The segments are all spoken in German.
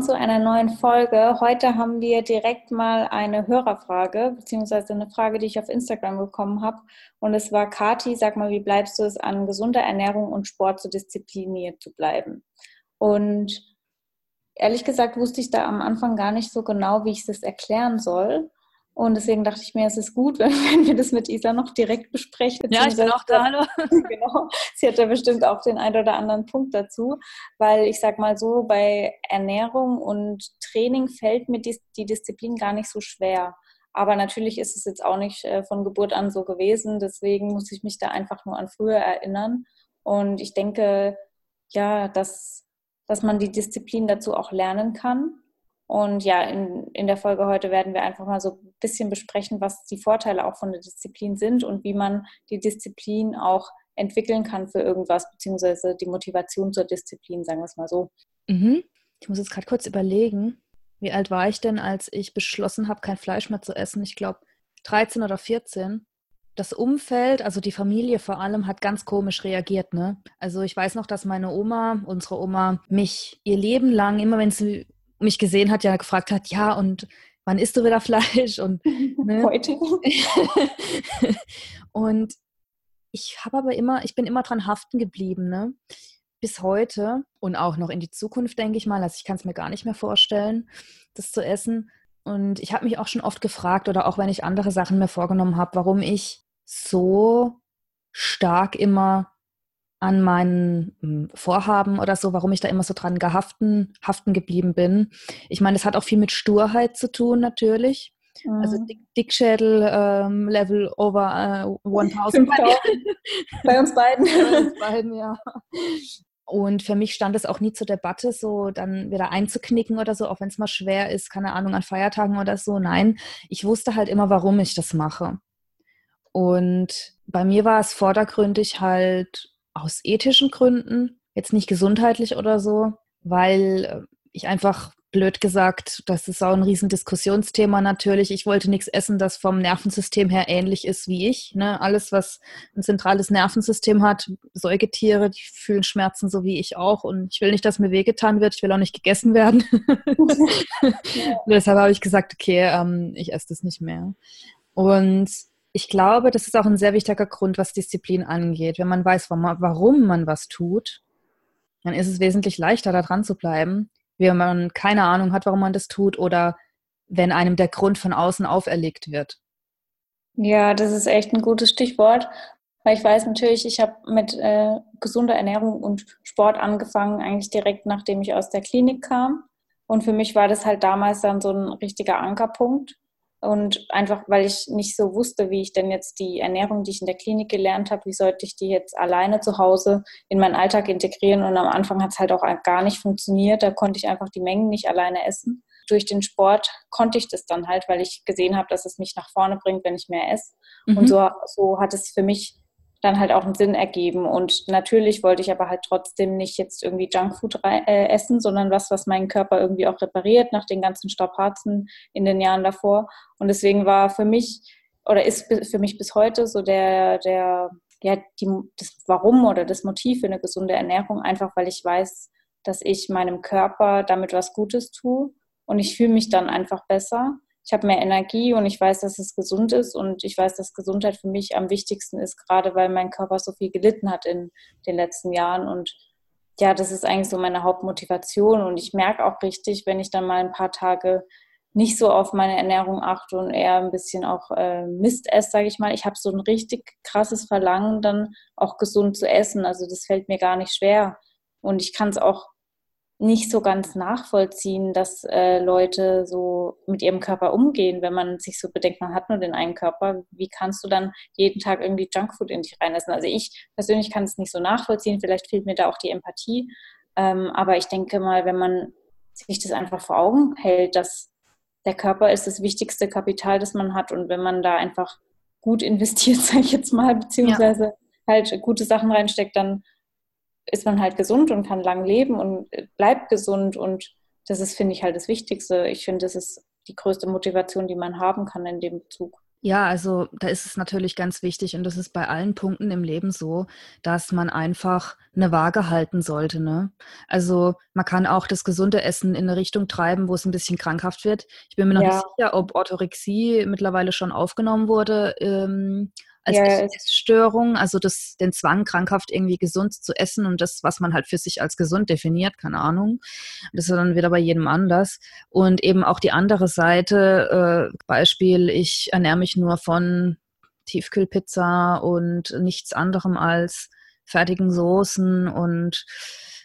Willkommen zu einer neuen Folge. Heute haben wir direkt mal eine Hörerfrage, beziehungsweise eine Frage, die ich auf Instagram bekommen habe. Und es war, Kati, sag mal, wie bleibst du es an gesunder Ernährung und Sport so diszipliniert zu bleiben? Und ehrlich gesagt wusste ich da am Anfang gar nicht so genau, wie ich das erklären soll. Und deswegen dachte ich mir, es ist gut, wenn, wenn wir das mit Isa noch direkt besprechen. Ja, ich bin auch da, hallo. genau. Sie hat ja bestimmt auch den einen oder anderen Punkt dazu, weil ich sag mal so, bei Ernährung und Training fällt mir die, die Disziplin gar nicht so schwer. Aber natürlich ist es jetzt auch nicht äh, von Geburt an so gewesen. Deswegen muss ich mich da einfach nur an früher erinnern. Und ich denke, ja, dass, dass man die Disziplin dazu auch lernen kann und ja, in, in der Folge heute werden wir einfach mal so ein bisschen besprechen, was die Vorteile auch von der Disziplin sind und wie man die Disziplin auch entwickeln kann für irgendwas, beziehungsweise die Motivation zur Disziplin, sagen wir es mal so. Mhm. Ich muss jetzt gerade kurz überlegen, wie alt war ich denn, als ich beschlossen habe, kein Fleisch mehr zu essen? Ich glaube 13 oder 14 das Umfeld, also die Familie vor allem, hat ganz komisch reagiert. Ne? Also ich weiß noch, dass meine Oma, unsere Oma, mich ihr Leben lang, immer wenn sie mich gesehen hat, ja gefragt hat, ja, und wann isst du wieder Fleisch? Und ne? heute. und ich habe aber immer, ich bin immer dran haften geblieben, ne? Bis heute und auch noch in die Zukunft, denke ich mal. Also ich kann es mir gar nicht mehr vorstellen, das zu essen. Und ich habe mich auch schon oft gefragt, oder auch wenn ich andere Sachen mir vorgenommen habe, warum ich so stark immer an meinen hm, Vorhaben oder so, warum ich da immer so dran gehaften, haften geblieben bin. Ich meine, das hat auch viel mit Sturheit zu tun, natürlich. Also mhm. Also Dick, Dickschädel ähm, Level over äh, 1000. Bei uns beiden. Bei uns beiden, ja. Und für mich stand es auch nie zur Debatte, so dann wieder einzuknicken oder so, auch wenn es mal schwer ist, keine Ahnung, an Feiertagen oder so. Nein, ich wusste halt immer, warum ich das mache. Und bei mir war es vordergründig halt aus ethischen Gründen, jetzt nicht gesundheitlich oder so, weil äh, ich einfach blöd gesagt, das ist auch ein Riesendiskussionsthema natürlich. Ich wollte nichts essen, das vom Nervensystem her ähnlich ist wie ich. Ne? Alles, was ein zentrales Nervensystem hat, Säugetiere, die fühlen Schmerzen so wie ich auch. Und ich will nicht, dass mir wehgetan wird. Ich will auch nicht gegessen werden. Deshalb habe ich gesagt, okay, ähm, ich esse das nicht mehr. Und ich glaube, das ist auch ein sehr wichtiger Grund, was Disziplin angeht. Wenn man weiß, warum man was tut, dann ist es wesentlich leichter, da dran zu bleiben, wenn man keine Ahnung hat, warum man das tut oder wenn einem der Grund von außen auferlegt wird. Ja, das ist echt ein gutes Stichwort, weil ich weiß natürlich, ich habe mit äh, gesunder Ernährung und Sport angefangen, eigentlich direkt nachdem ich aus der Klinik kam. Und für mich war das halt damals dann so ein richtiger Ankerpunkt. Und einfach, weil ich nicht so wusste, wie ich denn jetzt die Ernährung, die ich in der Klinik gelernt habe, wie sollte ich die jetzt alleine zu Hause in meinen Alltag integrieren. Und am Anfang hat es halt auch gar nicht funktioniert. Da konnte ich einfach die Mengen nicht alleine essen. Durch den Sport konnte ich das dann halt, weil ich gesehen habe, dass es mich nach vorne bringt, wenn ich mehr esse. Mhm. Und so, so hat es für mich dann halt auch einen Sinn ergeben. Und natürlich wollte ich aber halt trotzdem nicht jetzt irgendwie Junkfood äh, essen, sondern was, was meinen Körper irgendwie auch repariert nach den ganzen Strapazen in den Jahren davor. Und deswegen war für mich oder ist für mich bis heute so der, der, ja, die, das Warum oder das Motiv für eine gesunde Ernährung, einfach weil ich weiß, dass ich meinem Körper damit was Gutes tue und ich fühle mich dann einfach besser ich habe mehr Energie und ich weiß, dass es gesund ist und ich weiß, dass Gesundheit für mich am wichtigsten ist, gerade weil mein Körper so viel gelitten hat in den letzten Jahren und ja, das ist eigentlich so meine Hauptmotivation und ich merke auch richtig, wenn ich dann mal ein paar Tage nicht so auf meine Ernährung achte und eher ein bisschen auch äh, Mist esse, sage ich mal. Ich habe so ein richtig krasses Verlangen, dann auch gesund zu essen. Also das fällt mir gar nicht schwer. Und ich kann es auch nicht so ganz nachvollziehen, dass äh, Leute so mit ihrem Körper umgehen, wenn man sich so bedenkt, man hat nur den einen Körper. Wie kannst du dann jeden Tag irgendwie Junkfood in dich reinlassen? Also ich persönlich kann es nicht so nachvollziehen, vielleicht fehlt mir da auch die Empathie. Ähm, aber ich denke mal, wenn man sich das einfach vor Augen hält, dass der Körper ist das wichtigste Kapital, das man hat und wenn man da einfach gut investiert, sage ich jetzt mal, beziehungsweise ja. halt gute Sachen reinsteckt, dann ist man halt gesund und kann lang leben und bleibt gesund. Und das ist, finde ich, halt das Wichtigste. Ich finde, das ist die größte Motivation, die man haben kann in dem Bezug. Ja, also da ist es natürlich ganz wichtig und das ist bei allen Punkten im Leben so, dass man einfach eine Waage halten sollte. Ne? Also man kann auch das gesunde Essen in eine Richtung treiben, wo es ein bisschen krankhaft wird. Ich bin mir noch ja. nicht sicher, ob Orthorexie mittlerweile schon aufgenommen wurde ähm, als ja, Essstörung, also das, den Zwang, krankhaft irgendwie gesund zu essen und das, was man halt für sich als gesund definiert, keine Ahnung. Das ist dann wieder bei jedem anders. Und eben auch die andere Seite, äh, Beispiel, ich ernähre mich nur von Tiefkühlpizza und nichts anderem als fertigen Soßen und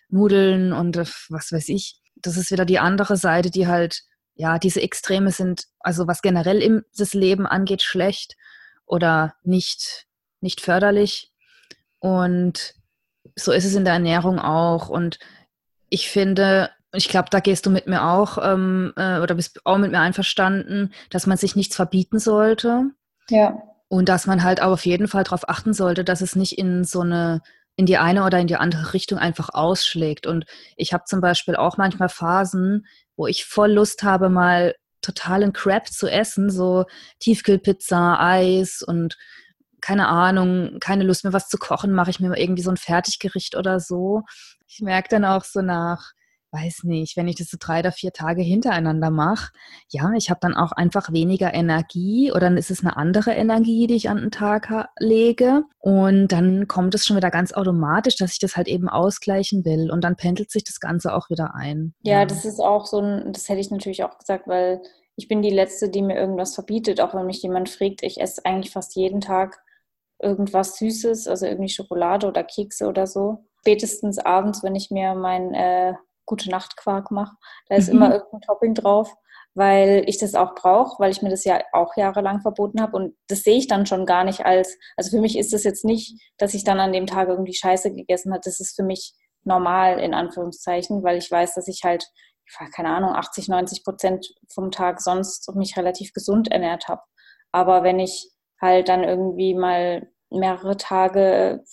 Nudeln und äh, was weiß ich. Das ist wieder die andere Seite, die halt, ja, diese Extreme sind, also was generell im, das Leben angeht, schlecht oder nicht, nicht förderlich. Und so ist es in der Ernährung auch. Und ich finde, ich glaube, da gehst du mit mir auch ähm, äh, oder bist auch mit mir einverstanden, dass man sich nichts verbieten sollte. Ja. Und dass man halt auch auf jeden Fall darauf achten sollte, dass es nicht in so eine, in die eine oder in die andere Richtung einfach ausschlägt. Und ich habe zum Beispiel auch manchmal Phasen, wo ich voll Lust habe, mal totalen Crap zu essen, so Tiefkühlpizza, Eis und keine Ahnung, keine Lust mehr was zu kochen, mache ich mir irgendwie so ein Fertiggericht oder so. Ich merke dann auch so nach weiß nicht, wenn ich das so drei oder vier Tage hintereinander mache, ja, ich habe dann auch einfach weniger Energie oder dann ist es eine andere Energie, die ich an den Tag lege. Und dann kommt es schon wieder ganz automatisch, dass ich das halt eben ausgleichen will. Und dann pendelt sich das Ganze auch wieder ein. Ja, ja. das ist auch so ein, das hätte ich natürlich auch gesagt, weil ich bin die Letzte, die mir irgendwas verbietet, auch wenn mich jemand fragt, ich esse eigentlich fast jeden Tag irgendwas Süßes, also irgendwie Schokolade oder Kekse oder so. Spätestens abends, wenn ich mir mein äh, gute Nacht Quark mache. Da ist mhm. immer irgendein Topping drauf, weil ich das auch brauche, weil ich mir das ja auch jahrelang verboten habe. Und das sehe ich dann schon gar nicht als, also für mich ist das jetzt nicht, dass ich dann an dem Tag irgendwie Scheiße gegessen habe. Das ist für mich normal in Anführungszeichen, weil ich weiß, dass ich halt, keine Ahnung, 80, 90 Prozent vom Tag sonst mich relativ gesund ernährt habe. Aber wenn ich halt dann irgendwie mal mehrere Tage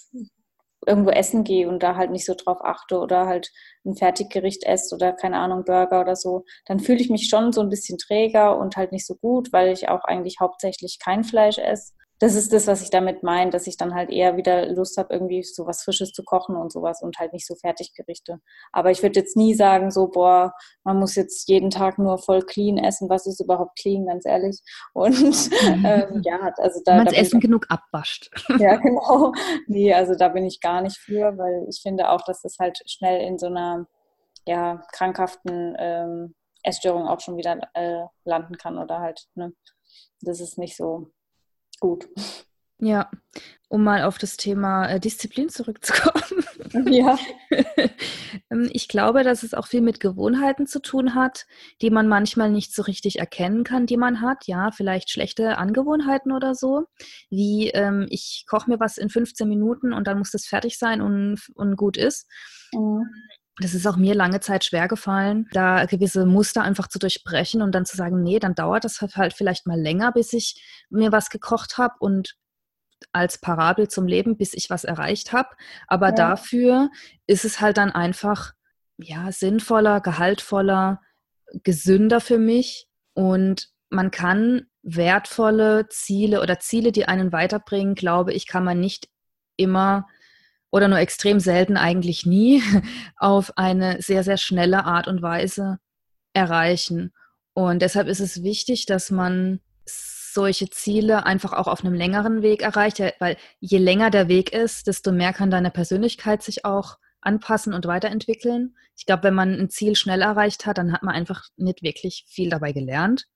irgendwo essen gehe und da halt nicht so drauf achte oder halt ein Fertiggericht esse oder keine Ahnung, Burger oder so, dann fühle ich mich schon so ein bisschen träger und halt nicht so gut, weil ich auch eigentlich hauptsächlich kein Fleisch esse das ist das, was ich damit meine, dass ich dann halt eher wieder Lust habe, irgendwie so was Frisches zu kochen und sowas und halt nicht so Fertiggerichte. Aber ich würde jetzt nie sagen, so, boah, man muss jetzt jeden Tag nur voll clean essen. Was ist überhaupt clean, ganz ehrlich? Und ähm, ja, also da. Wenn man das Essen ich, genug abwascht. Ja, genau. Nee, also da bin ich gar nicht für, weil ich finde auch, dass das halt schnell in so einer ja, krankhaften ähm, Essstörung auch schon wieder äh, landen kann oder halt, ne? Das ist nicht so gut. Ja, um mal auf das Thema äh, Disziplin zurückzukommen. Ja. Ähm, ich glaube, dass es auch viel mit Gewohnheiten zu tun hat, die man manchmal nicht so richtig erkennen kann, die man hat. Ja, vielleicht schlechte Angewohnheiten oder so, wie ähm, ich koche mir was in 15 Minuten und dann muss das fertig sein und, und gut ist. Mhm. Das ist auch mir lange Zeit schwer gefallen, da gewisse Muster einfach zu durchbrechen und dann zu sagen, nee, dann dauert das halt vielleicht mal länger, bis ich mir was gekocht habe und als Parabel zum Leben, bis ich was erreicht habe. Aber ja. dafür ist es halt dann einfach ja sinnvoller, gehaltvoller, gesünder für mich und man kann wertvolle Ziele oder Ziele, die einen weiterbringen, glaube ich, kann man nicht immer oder nur extrem selten, eigentlich nie, auf eine sehr, sehr schnelle Art und Weise erreichen. Und deshalb ist es wichtig, dass man solche Ziele einfach auch auf einem längeren Weg erreicht, weil je länger der Weg ist, desto mehr kann deine Persönlichkeit sich auch anpassen und weiterentwickeln. Ich glaube, wenn man ein Ziel schnell erreicht hat, dann hat man einfach nicht wirklich viel dabei gelernt.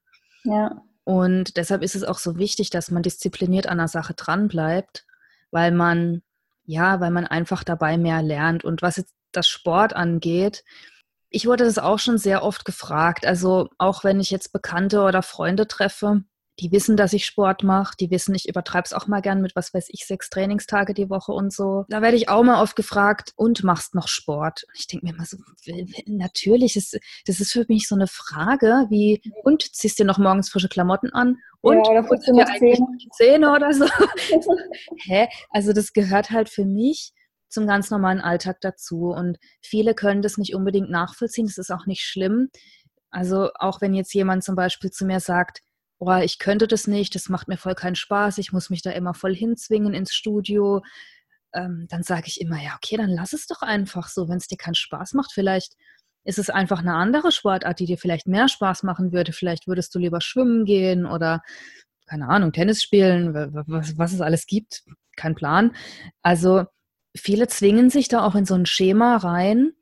Ja. Und deshalb ist es auch so wichtig, dass man diszipliniert an der Sache dranbleibt, weil man ja, weil man einfach dabei mehr lernt. Und was jetzt das Sport angeht, ich wurde das auch schon sehr oft gefragt. Also auch wenn ich jetzt Bekannte oder Freunde treffe, die wissen, dass ich Sport mache, die wissen, ich übertreibe es auch mal gern mit, was weiß ich, sechs Trainingstage die Woche und so. Da werde ich auch mal oft gefragt, und machst noch Sport? Ich denke mir immer so, natürlich, das, das ist für mich so eine Frage, wie, und ziehst dir noch morgens frische Klamotten an? Und ja, oder putzt dir Zähne. Zähne oder so? Hä? Also das gehört halt für mich zum ganz normalen Alltag dazu. Und viele können das nicht unbedingt nachvollziehen. Das ist auch nicht schlimm. Also auch wenn jetzt jemand zum Beispiel zu mir sagt, oh, ich könnte das nicht, das macht mir voll keinen Spaß, ich muss mich da immer voll hinzwingen ins Studio, ähm, dann sage ich immer, ja, okay, dann lass es doch einfach so, wenn es dir keinen Spaß macht, vielleicht ist es einfach eine andere Sportart, die dir vielleicht mehr Spaß machen würde. Vielleicht würdest du lieber schwimmen gehen oder, keine Ahnung, Tennis spielen, was, was es alles gibt. Kein Plan. Also viele zwingen sich da auch in so ein Schema rein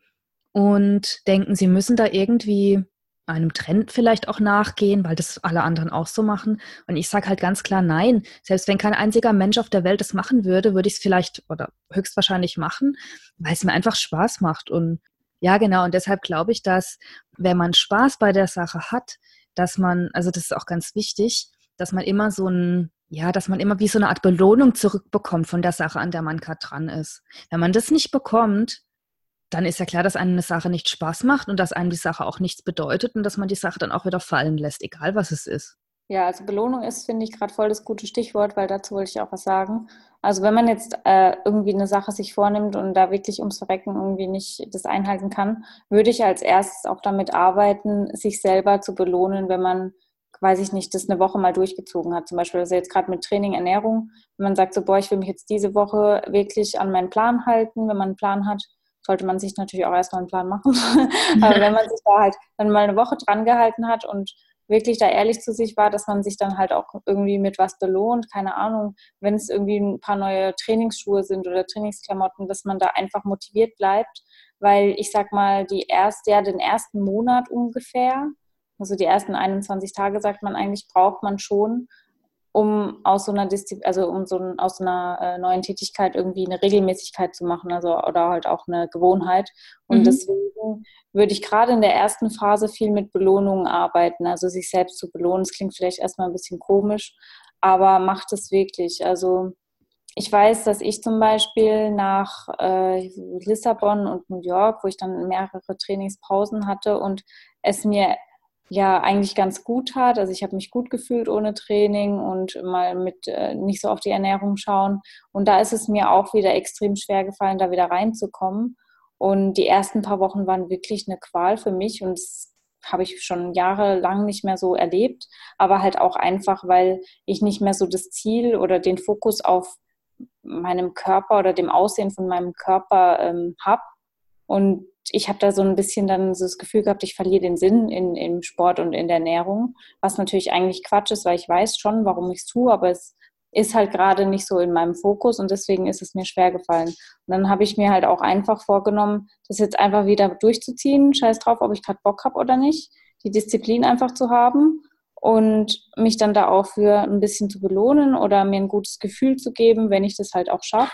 und denken, sie müssen da irgendwie einem Trend vielleicht auch nachgehen, weil das alle anderen auch so machen. Und ich sage halt ganz klar nein. Selbst wenn kein einziger Mensch auf der Welt das machen würde, würde ich es vielleicht oder höchstwahrscheinlich machen, weil es mir einfach Spaß macht. Und ja, genau. Und deshalb glaube ich, dass wenn man Spaß bei der Sache hat, dass man, also das ist auch ganz wichtig, dass man immer so ein, ja, dass man immer wie so eine Art Belohnung zurückbekommt von der Sache, an der man gerade dran ist. Wenn man das nicht bekommt, dann ist ja klar, dass einem eine Sache nicht Spaß macht und dass einem die Sache auch nichts bedeutet und dass man die Sache dann auch wieder fallen lässt, egal was es ist. Ja, also Belohnung ist, finde ich, gerade voll das gute Stichwort, weil dazu wollte ich auch was sagen. Also wenn man jetzt äh, irgendwie eine Sache sich vornimmt und da wirklich ums Verrecken irgendwie nicht das einhalten kann, würde ich als erstes auch damit arbeiten, sich selber zu belohnen, wenn man, weiß ich nicht, das eine Woche mal durchgezogen hat. Zum Beispiel, also jetzt gerade mit Training, Ernährung, wenn man sagt so, boah, ich will mich jetzt diese Woche wirklich an meinen Plan halten, wenn man einen Plan hat, sollte man sich natürlich auch erstmal einen Plan machen. Aber wenn man sich da halt dann mal eine Woche dran gehalten hat und wirklich da ehrlich zu sich war, dass man sich dann halt auch irgendwie mit was belohnt, keine Ahnung, wenn es irgendwie ein paar neue Trainingsschuhe sind oder Trainingsklamotten, dass man da einfach motiviert bleibt, weil ich sag mal, die erste, ja, den ersten Monat ungefähr, also die ersten 21 Tage sagt man eigentlich, braucht man schon, um aus so einer Disziplin, also um so ein, aus einer äh, neuen Tätigkeit irgendwie eine Regelmäßigkeit zu machen, also oder halt auch eine Gewohnheit. Und mhm. deswegen würde ich gerade in der ersten Phase viel mit Belohnungen arbeiten, also sich selbst zu belohnen. Das klingt vielleicht erstmal ein bisschen komisch, aber macht es wirklich. Also ich weiß, dass ich zum Beispiel nach äh, Lissabon und New York, wo ich dann mehrere Trainingspausen hatte und es mir ja eigentlich ganz gut tat. Also ich habe mich gut gefühlt ohne Training und mal mit äh, nicht so auf die Ernährung schauen. Und da ist es mir auch wieder extrem schwer gefallen, da wieder reinzukommen. Und die ersten paar Wochen waren wirklich eine Qual für mich und das habe ich schon jahrelang nicht mehr so erlebt, aber halt auch einfach, weil ich nicht mehr so das Ziel oder den Fokus auf meinem Körper oder dem Aussehen von meinem Körper ähm, habe. Und ich habe da so ein bisschen dann so das Gefühl gehabt, ich verliere den Sinn in, im Sport und in der Ernährung, was natürlich eigentlich Quatsch ist, weil ich weiß schon, warum ich es tue, aber es ist halt gerade nicht so in meinem Fokus und deswegen ist es mir schwer gefallen. Und dann habe ich mir halt auch einfach vorgenommen, das jetzt einfach wieder durchzuziehen, scheiß drauf, ob ich gerade Bock habe oder nicht, die Disziplin einfach zu haben und mich dann da auch für ein bisschen zu belohnen oder mir ein gutes Gefühl zu geben, wenn ich das halt auch schaffe.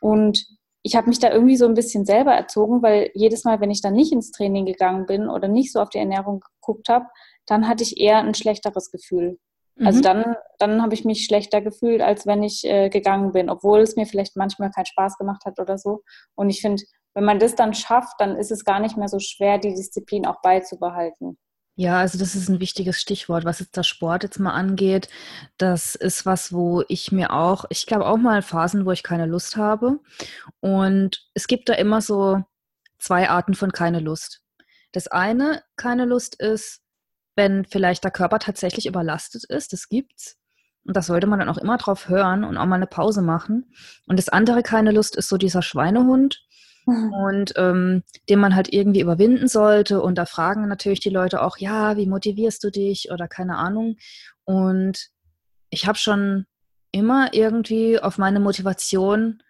Und ich habe mich da irgendwie so ein bisschen selber erzogen, weil jedes Mal, wenn ich dann nicht ins Training gegangen bin oder nicht so auf die Ernährung geguckt habe, dann hatte ich eher ein schlechteres Gefühl. Also mhm. dann, dann habe ich mich schlechter gefühlt, als wenn ich äh, gegangen bin, obwohl es mir vielleicht manchmal keinen Spaß gemacht hat oder so. Und ich finde, wenn man das dann schafft, dann ist es gar nicht mehr so schwer, die Disziplin auch beizubehalten. Ja, also das ist ein wichtiges Stichwort, was jetzt der Sport jetzt mal angeht. Das ist was, wo ich mir auch, ich glaube auch mal Phasen, wo ich keine Lust habe. Und es gibt da immer so zwei Arten von keine Lust. Das eine, keine Lust ist, wenn vielleicht der Körper tatsächlich überlastet ist, das gibt's. Und das sollte man dann auch immer drauf hören und auch mal eine Pause machen. Und das andere, keine Lust, ist so dieser Schweinehund, Mhm. und ähm, den man halt irgendwie überwinden sollte. Und da fragen natürlich die Leute auch, ja, wie motivierst du dich oder keine Ahnung. Und ich habe schon immer irgendwie auf meine Motivation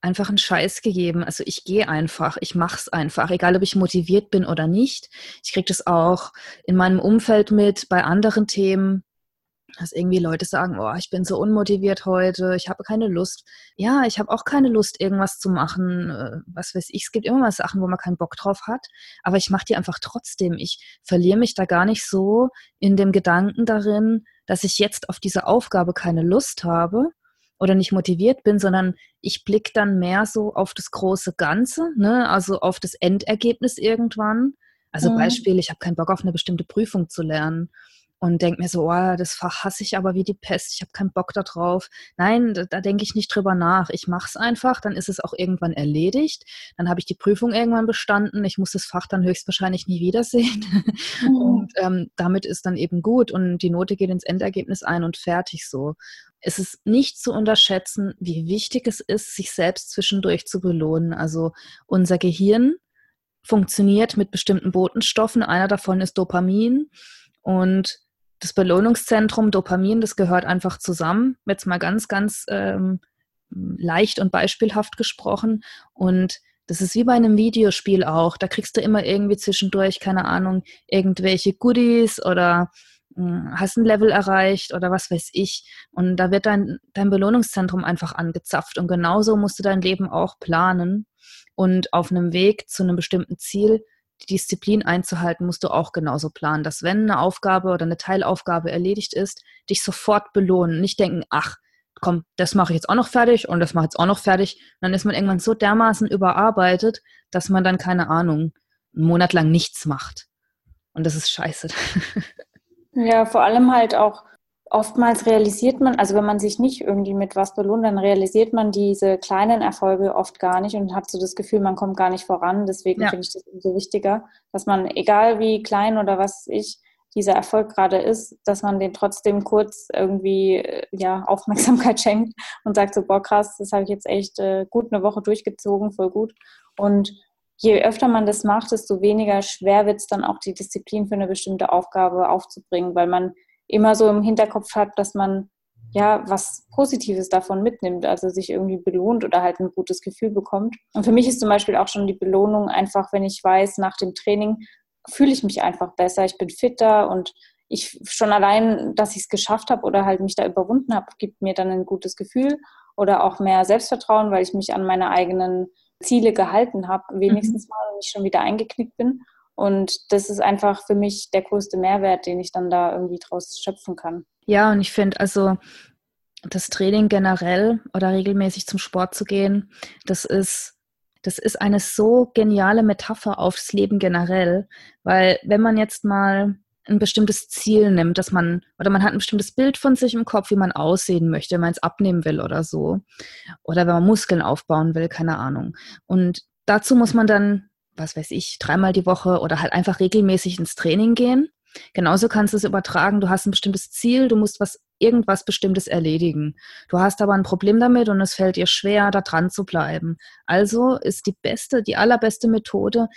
einfach einen Scheiß gegeben. Also ich gehe einfach, ich mache es einfach, egal ob ich motiviert bin oder nicht. Ich kriege das auch in meinem Umfeld mit, bei anderen Themen dass irgendwie Leute sagen, oh, ich bin so unmotiviert heute, ich habe keine Lust. Ja, ich habe auch keine Lust, irgendwas zu machen. Äh, was weiß ich, es gibt immer mal Sachen, wo man keinen Bock drauf hat, aber ich mache die einfach trotzdem. Ich verliere mich da gar nicht so in dem Gedanken darin, dass ich jetzt auf diese Aufgabe keine Lust habe oder nicht motiviert bin, sondern ich blicke dann mehr so auf das große Ganze, ne? also auf das Endergebnis irgendwann. Also mhm. Beispiel, ich habe keinen Bock auf eine bestimmte Prüfung zu lernen und denke mir so, oh, das Fach hasse ich aber wie die Pest, ich habe keinen Bock darauf. Nein, da, da denke ich nicht drüber nach. Ich mache es einfach, dann ist es auch irgendwann erledigt. Dann habe ich die Prüfung irgendwann bestanden. Ich muss das Fach dann höchstwahrscheinlich nie wiedersehen. Mhm. Und ähm, damit ist dann eben gut und die Note geht ins Endergebnis ein und fertig so. Es ist nicht zu unterschätzen, wie wichtig es ist, sich selbst zwischendurch zu belohnen. Also unser Gehirn funktioniert mit bestimmten Botenstoffen. Einer davon ist Dopamin. Und das Belohnungszentrum Dopamin, das gehört einfach zusammen. Jetzt mal ganz, ganz ähm, leicht und beispielhaft gesprochen. Und das ist wie bei einem Videospiel auch. Da kriegst du immer irgendwie zwischendurch, keine Ahnung, irgendwelche Goodies oder mh, hm, hast ein Level erreicht oder was weiß ich. Und da wird dein, dein Belohnungszentrum einfach angezapft. Und genauso musst du dein Leben auch planen. Und auf einem Weg zu einem bestimmten Ziel die Disziplin einzuhalten, musst du auch genauso planen, dass wenn eine Aufgabe oder eine Teilaufgabe erledigt ist, dich sofort belohnen. Nicht denken, ach, komm, das mache ich jetzt auch noch fertig und das mache ich jetzt auch noch fertig. Und dann ist man irgendwann so dermaßen überarbeitet, dass man dann, keine Ahnung, einen Monat lang nichts macht. Und das ist scheiße. Ja, vor allem halt auch oftmals realisiert man, also wenn man sich nicht irgendwie mit was belohnt, dann realisiert man diese kleinen Erfolge oft gar nicht und hat so das Gefühl, man kommt gar nicht voran. Deswegen ja. finde ich das umso wichtiger, dass man, egal wie klein oder was ich dieser Erfolg gerade ist, dass man den trotzdem kurz irgendwie äh, ja, Aufmerksamkeit schenkt und sagt so, boah krass, das habe ich jetzt echt äh, gut eine Woche durchgezogen, voll gut. Und je öfter man das macht, desto weniger schwer wird es dann auch die Disziplin für eine bestimmte Aufgabe aufzubringen, weil man immer so im Hinterkopf hat, dass man ja was Positives davon mitnimmt, also sich irgendwie belohnt oder halt ein gutes Gefühl bekommt. Und für mich ist zum Beispiel auch schon die Belohnung einfach, wenn ich weiß, nach dem Training fühle ich mich einfach besser, ich bin fitter und ich schon allein, dass ich es geschafft habe oder halt mich da überwunden habe, gibt mir dann ein gutes Gefühl oder auch mehr Selbstvertrauen, weil ich mich an meine eigenen Ziele gehalten habe, wenigstens mhm. mal und nicht schon wieder eingeknickt bin. Und das ist einfach für mich der größte Mehrwert, den ich dann da irgendwie draus schöpfen kann. Ja, und ich finde also das Training generell oder regelmäßig zum Sport zu gehen, das ist das ist eine so geniale Metapher aufs Leben generell, weil wenn man jetzt mal ein bestimmtes Ziel nimmt, dass man, oder man hat ein bestimmtes Bild von sich im Kopf, wie man aussehen möchte, wenn man es abnehmen will oder so. Oder wenn man Muskeln aufbauen will, keine Ahnung. Und dazu muss man dann was weiß ich, dreimal die Woche oder halt einfach regelmäßig ins Training gehen. Genauso kannst du es übertragen. Du hast ein bestimmtes Ziel, du musst was, irgendwas Bestimmtes erledigen. Du hast aber ein Problem damit und es fällt dir schwer, da dran zu bleiben. Also ist die beste, die allerbeste Methode,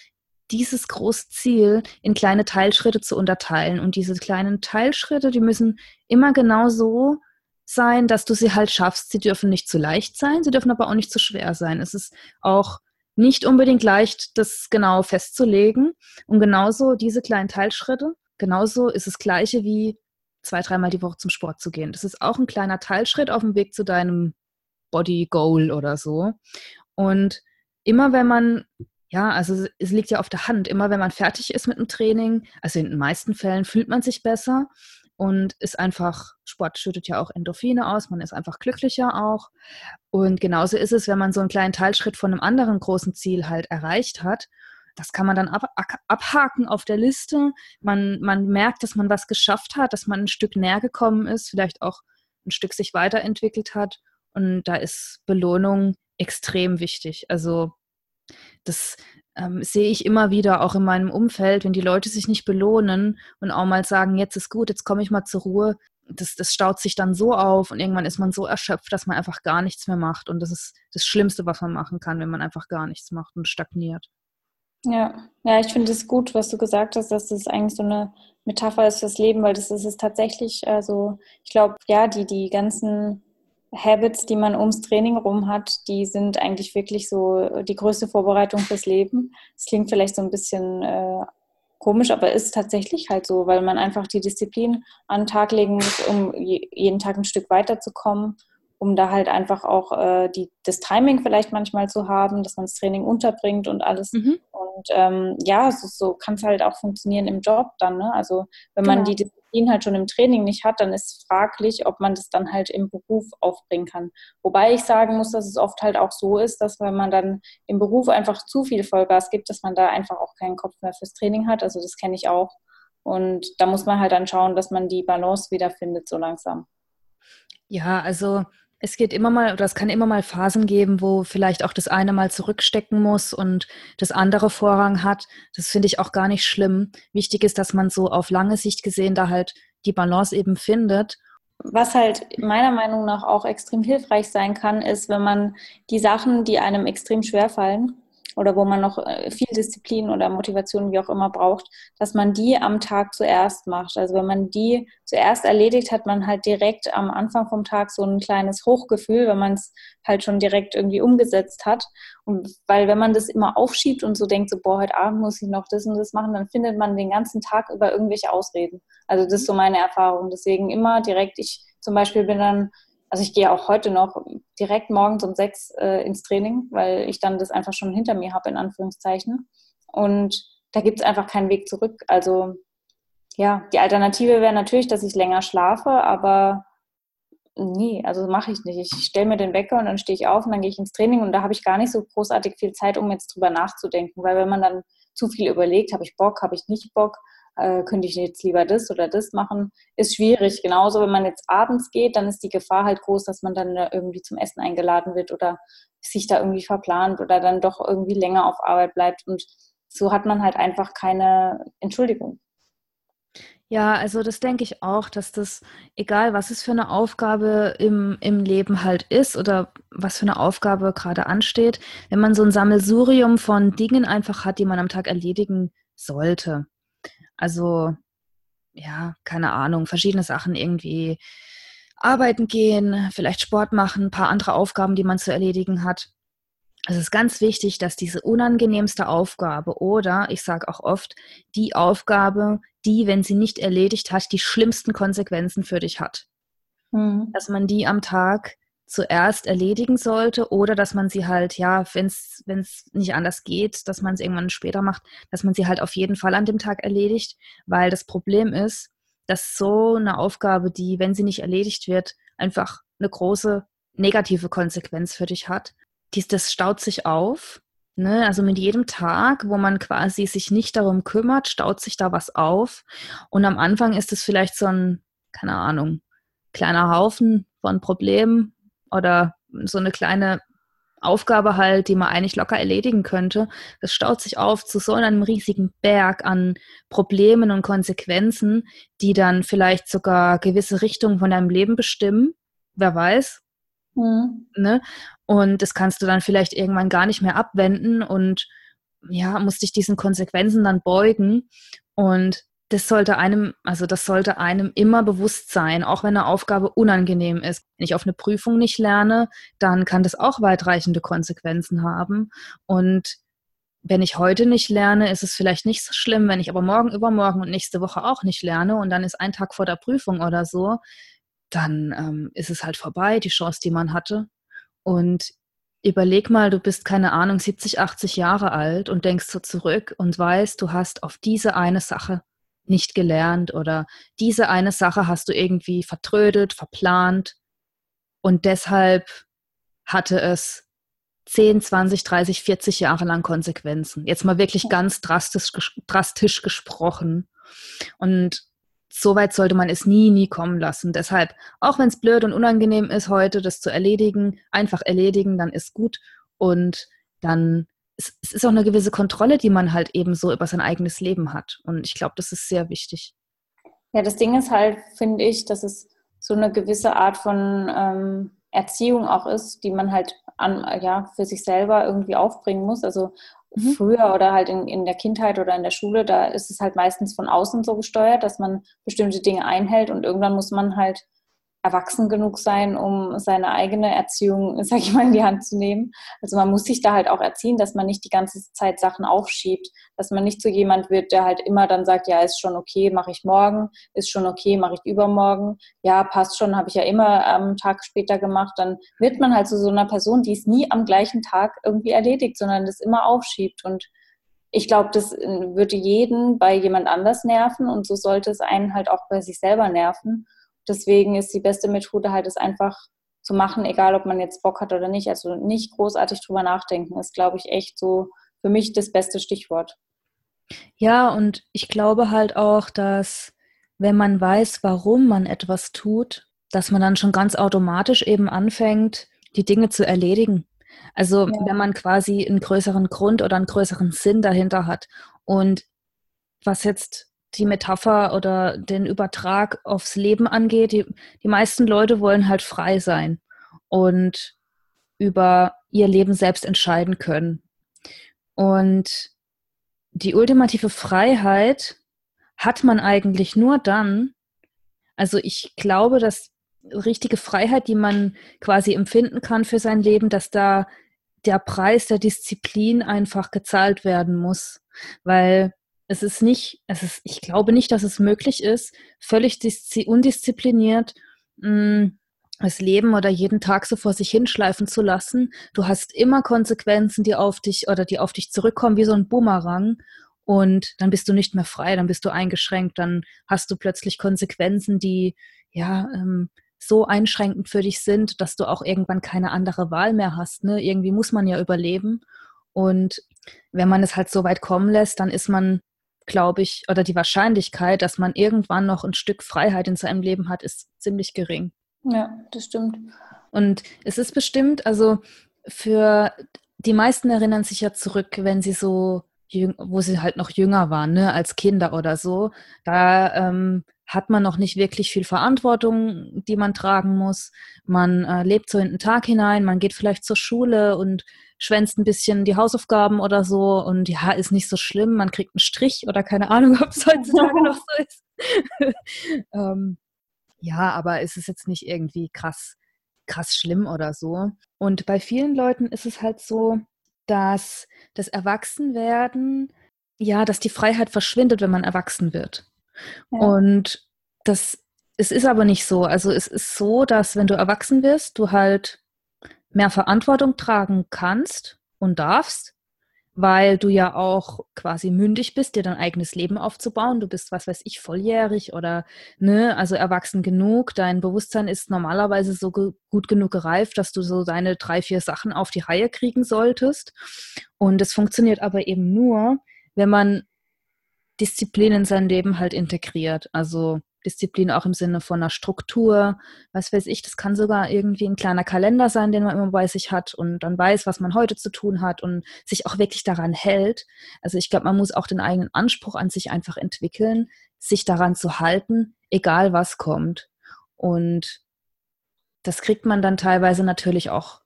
dieses große Ziel in kleine Teilschritte zu unterteilen. Und diese kleinen Teilschritte, die müssen immer genau so sein, dass du sie halt schaffst. Sie dürfen nicht zu leicht sein, sie dürfen aber auch nicht zu schwer sein. Es ist auch nicht unbedingt leicht, das genau festzulegen. Und genauso diese kleinen Teilschritte, genauso ist es gleiche wie zwei, dreimal die Woche zum Sport zu gehen. Das ist auch ein kleiner Teilschritt auf dem Weg zu deinem Body Goal oder so. Und immer wenn man, ja, also es liegt ja auf der Hand, immer wenn man fertig ist mit dem Training, also in den meisten Fällen fühlt man sich besser und ist einfach, Sport schüttet ja auch Endorphine aus, man ist einfach glücklicher auch. Und genauso ist es, wenn man so einen kleinen Teilschritt von einem anderen großen Ziel halt erreicht hat. Das kann man dann ab, abhaken auf der Liste. Man, man merkt, dass man was geschafft hat, dass man ein Stück näher gekommen ist, vielleicht auch ein Stück sich weiterentwickelt hat. Und da ist Belohnung extrem wichtig. Also das ähm, sehe ich immer wieder auch in meinem Umfeld, wenn die Leute sich nicht belohnen und auch mal sagen, jetzt ist gut, jetzt komme ich mal zur Ruhe, das, das staut sich dann so auf und irgendwann ist man so erschöpft, dass man einfach gar nichts mehr macht. Und das ist das Schlimmste, was man machen kann, wenn man einfach gar nichts macht und stagniert. Ja, ja, ich finde es gut, was du gesagt hast, dass das eigentlich so eine Metapher ist fürs Leben, weil das ist es tatsächlich, also ich glaube, ja, die, die ganzen Habits, die man ums Training rum hat, die sind eigentlich wirklich so die größte Vorbereitung fürs Leben. Das klingt vielleicht so ein bisschen äh, komisch, aber ist tatsächlich halt so, weil man einfach die Disziplin an den Tag legen muss, um jeden Tag ein Stück weiterzukommen um da halt einfach auch äh, die, das Timing vielleicht manchmal zu haben, dass man das Training unterbringt und alles. Mhm. Und ähm, ja, so, so kann es halt auch funktionieren im Job dann. Ne? Also wenn man genau. die Disziplin halt schon im Training nicht hat, dann ist fraglich, ob man das dann halt im Beruf aufbringen kann. Wobei ich sagen muss, dass es oft halt auch so ist, dass wenn man dann im Beruf einfach zu viel Vollgas gibt, dass man da einfach auch keinen Kopf mehr fürs Training hat. Also das kenne ich auch. Und da muss man halt dann schauen, dass man die Balance wiederfindet, so langsam. Ja, also es geht immer mal, oder es kann immer mal Phasen geben, wo vielleicht auch das eine mal zurückstecken muss und das andere Vorrang hat. Das finde ich auch gar nicht schlimm. Wichtig ist, dass man so auf lange Sicht gesehen da halt die Balance eben findet. Was halt meiner Meinung nach auch extrem hilfreich sein kann, ist, wenn man die Sachen, die einem extrem schwer fallen, oder wo man noch äh, viel Disziplin oder Motivation, wie auch immer, braucht, dass man die am Tag zuerst macht. Also wenn man die zuerst erledigt, hat man halt direkt am Anfang vom Tag so ein kleines Hochgefühl, wenn man es halt schon direkt irgendwie umgesetzt hat. Und weil wenn man das immer aufschiebt und so denkt, so, boah, heute Abend muss ich noch das und das machen, dann findet man den ganzen Tag über irgendwelche Ausreden. Also das ist so meine Erfahrung. Deswegen immer direkt, ich zum Beispiel bin dann also ich gehe auch heute noch direkt morgens um sechs äh, ins Training, weil ich dann das einfach schon hinter mir habe, in Anführungszeichen. Und da gibt es einfach keinen Weg zurück. Also ja, die Alternative wäre natürlich, dass ich länger schlafe, aber nee, also mache ich nicht. Ich stelle mir den Wecker und dann stehe ich auf und dann gehe ich ins Training und da habe ich gar nicht so großartig viel Zeit, um jetzt drüber nachzudenken, weil wenn man dann zu viel überlegt, habe ich Bock, habe ich nicht Bock, äh, könnte ich jetzt lieber das oder das machen, ist schwierig. Genauso, wenn man jetzt abends geht, dann ist die Gefahr halt groß, dass man dann irgendwie zum Essen eingeladen wird oder sich da irgendwie verplant oder dann doch irgendwie länger auf Arbeit bleibt. Und so hat man halt einfach keine Entschuldigung. Ja, also das denke ich auch, dass das, egal was es für eine Aufgabe im, im Leben halt ist oder was für eine Aufgabe gerade ansteht, wenn man so ein Sammelsurium von Dingen einfach hat, die man am Tag erledigen sollte. Also, ja, keine Ahnung, verschiedene Sachen irgendwie arbeiten gehen, vielleicht Sport machen, ein paar andere Aufgaben, die man zu erledigen hat. Es ist ganz wichtig, dass diese unangenehmste Aufgabe oder ich sage auch oft die Aufgabe, die, wenn sie nicht erledigt hat, die schlimmsten Konsequenzen für dich hat. Mhm. Dass man die am Tag zuerst erledigen sollte oder dass man sie halt, ja, wenn es nicht anders geht, dass man es irgendwann später macht, dass man sie halt auf jeden Fall an dem Tag erledigt, weil das Problem ist, dass so eine Aufgabe, die, wenn sie nicht erledigt wird, einfach eine große negative Konsequenz für dich hat. Dies, das staut sich auf. Ne? Also mit jedem Tag, wo man quasi sich nicht darum kümmert, staut sich da was auf. Und am Anfang ist es vielleicht so ein, keine Ahnung, kleiner Haufen von Problemen, oder so eine kleine Aufgabe halt, die man eigentlich locker erledigen könnte. Das staut sich auf zu so einem riesigen Berg an Problemen und Konsequenzen, die dann vielleicht sogar gewisse Richtungen von deinem Leben bestimmen. Wer weiß. Mhm. Ne? Und das kannst du dann vielleicht irgendwann gar nicht mehr abwenden und ja, musst dich diesen Konsequenzen dann beugen. Und das sollte einem, also das sollte einem immer bewusst sein, auch wenn eine Aufgabe unangenehm ist. Wenn ich auf eine Prüfung nicht lerne, dann kann das auch weitreichende Konsequenzen haben. Und wenn ich heute nicht lerne, ist es vielleicht nicht so schlimm, wenn ich aber morgen, übermorgen und nächste Woche auch nicht lerne und dann ist ein Tag vor der Prüfung oder so, dann ähm, ist es halt vorbei, die Chance, die man hatte. Und überleg mal, du bist keine Ahnung, 70, 80 Jahre alt und denkst so zurück und weißt, du hast auf diese eine Sache nicht gelernt oder diese eine Sache hast du irgendwie vertrödet, verplant und deshalb hatte es 10, 20, 30, 40 Jahre lang Konsequenzen. Jetzt mal wirklich ganz drastisch, drastisch gesprochen. Und so weit sollte man es nie, nie kommen lassen. Deshalb, auch wenn es blöd und unangenehm ist, heute das zu erledigen, einfach erledigen, dann ist gut. Und dann es, es ist auch eine gewisse Kontrolle, die man halt eben so über sein eigenes Leben hat. Und ich glaube, das ist sehr wichtig. Ja, das Ding ist halt, finde ich, dass es so eine gewisse Art von ähm, Erziehung auch ist, die man halt an, ja, für sich selber irgendwie aufbringen muss. Also mhm. früher oder halt in, in der Kindheit oder in der Schule, da ist es halt meistens von außen so gesteuert, dass man bestimmte Dinge einhält und irgendwann muss man halt erwachsen genug sein, um seine eigene Erziehung, sag ich mal, in die Hand zu nehmen. Also man muss sich da halt auch erziehen, dass man nicht die ganze Zeit Sachen aufschiebt, dass man nicht so jemand wird, der halt immer dann sagt, ja, ist schon okay, mache ich morgen, ist schon okay, mache ich übermorgen, ja, passt schon, habe ich ja immer am Tag später gemacht. Dann wird man halt zu so einer Person, die es nie am gleichen Tag irgendwie erledigt, sondern das immer aufschiebt und ich glaube, das würde jeden bei jemand anders nerven und so sollte es einen halt auch bei sich selber nerven. Deswegen ist die beste Methode halt, es einfach zu machen, egal ob man jetzt Bock hat oder nicht. Also nicht großartig drüber nachdenken, ist, glaube ich, echt so für mich das beste Stichwort. Ja, und ich glaube halt auch, dass wenn man weiß, warum man etwas tut, dass man dann schon ganz automatisch eben anfängt, die Dinge zu erledigen. Also ja. wenn man quasi einen größeren Grund oder einen größeren Sinn dahinter hat. Und was jetzt die Metapher oder den Übertrag aufs Leben angeht, die, die meisten Leute wollen halt frei sein und über ihr Leben selbst entscheiden können. Und die ultimative Freiheit hat man eigentlich nur dann, also ich glaube, dass richtige Freiheit, die man quasi empfinden kann für sein Leben, dass da der Preis der Disziplin einfach gezahlt werden muss. Weil es ist nicht, es ist, ich glaube nicht, dass es möglich ist, völlig undiszipliniert mh, mm, das Leben oder jeden Tag so vor sich hinschleifen zu lassen. Du hast immer Konsequenzen, die auf dich oder die auf dich zurückkommen, wie so ein Bumerang. Und dann bist du nicht mehr frei, dann bist du eingeschränkt, dann hast du plötzlich Konsequenzen, die ja ähm, so einschränkend für dich sind, dass du auch irgendwann keine andere Wahl mehr hast. Ne? Irgendwie muss man ja überleben. Und wenn man es halt so weit kommen lässt, dann ist man glaube ich, oder die Wahrscheinlichkeit, dass man irgendwann noch ein Stück Freiheit in seinem Leben hat, ist ziemlich gering. Ja, das stimmt. Und es ist bestimmt, also für die meisten erinnern sich ja zurück, wenn sie so, wo sie halt noch jünger waren, ne, als Kinder oder so. Da ähm, hat man noch nicht wirklich viel Verantwortung, die man tragen muss. Man äh, lebt so in den Tag hinein, man geht vielleicht zur Schule und schwänzt ein bisschen die Hausaufgaben oder so und ja, ist nicht so schlimm, man kriegt einen Strich oder keine Ahnung, ob es heutzutage noch so ist. ähm, ja, aber es ist jetzt nicht irgendwie krass, krass schlimm oder so. Und bei vielen Leuten ist es halt so, dass das Erwachsenwerden, ja, dass die Freiheit verschwindet, wenn man erwachsen wird. Und das, es ist aber nicht so. Also es ist so, dass wenn du erwachsen wirst, du halt mehr Verantwortung tragen kannst und darfst, weil du ja auch quasi mündig bist, dir dein eigenes Leben aufzubauen. Du bist, was weiß ich, volljährig oder ne, also erwachsen genug. Dein Bewusstsein ist normalerweise so ge gut genug gereift, dass du so deine drei, vier Sachen auf die Reihe kriegen solltest. Und es funktioniert aber eben nur, wenn man Disziplin in sein Leben halt integriert. Also Disziplin auch im Sinne von einer Struktur, was weiß ich, das kann sogar irgendwie ein kleiner Kalender sein, den man immer bei sich hat und dann weiß, was man heute zu tun hat und sich auch wirklich daran hält. Also ich glaube, man muss auch den eigenen Anspruch an sich einfach entwickeln, sich daran zu halten, egal was kommt. Und das kriegt man dann teilweise natürlich auch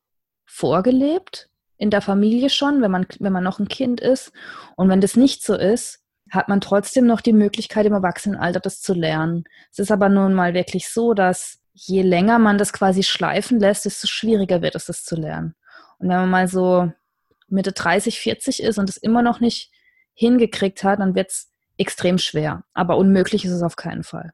vorgelebt in der Familie schon, wenn man, wenn man noch ein Kind ist. Und wenn das nicht so ist, hat man trotzdem noch die Möglichkeit, im Erwachsenenalter das zu lernen. Es ist aber nun mal wirklich so, dass je länger man das quasi schleifen lässt, desto schwieriger wird es, das zu lernen. Und wenn man mal so Mitte 30, 40 ist und es immer noch nicht hingekriegt hat, dann wird es extrem schwer. Aber unmöglich ist es auf keinen Fall.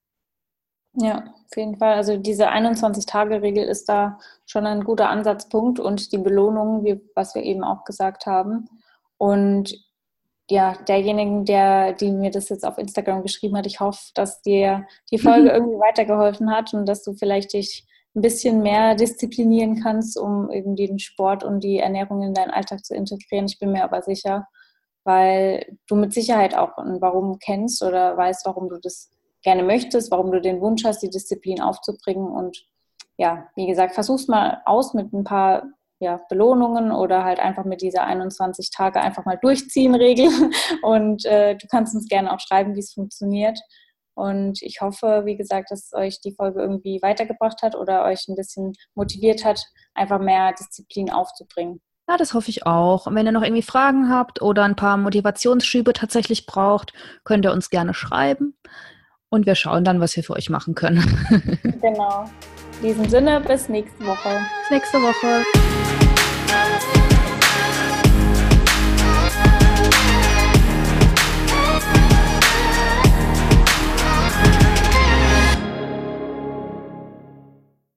Ja, auf jeden Fall. Also diese 21-Tage-Regel ist da schon ein guter Ansatzpunkt und die Belohnung, wie, was wir eben auch gesagt haben. Und ja, derjenigen, der, die mir das jetzt auf Instagram geschrieben hat, ich hoffe, dass dir die Folge irgendwie weitergeholfen hat und dass du vielleicht dich ein bisschen mehr disziplinieren kannst, um irgendwie den Sport und die Ernährung in deinen Alltag zu integrieren. Ich bin mir aber sicher, weil du mit Sicherheit auch ein Warum kennst oder weißt, warum du das gerne möchtest, warum du den Wunsch hast, die Disziplin aufzubringen. Und ja, wie gesagt, versuch's mal aus mit ein paar ja, Belohnungen oder halt einfach mit dieser 21 Tage einfach mal durchziehen Regel. Und äh, du kannst uns gerne auch schreiben, wie es funktioniert. Und ich hoffe, wie gesagt, dass euch die Folge irgendwie weitergebracht hat oder euch ein bisschen motiviert hat, einfach mehr Disziplin aufzubringen. Ja, das hoffe ich auch. Und wenn ihr noch irgendwie Fragen habt oder ein paar Motivationsschübe tatsächlich braucht, könnt ihr uns gerne schreiben. Und wir schauen dann, was wir für euch machen können. genau. In diesem Sinne, bis nächste Woche. Bis nächste Woche.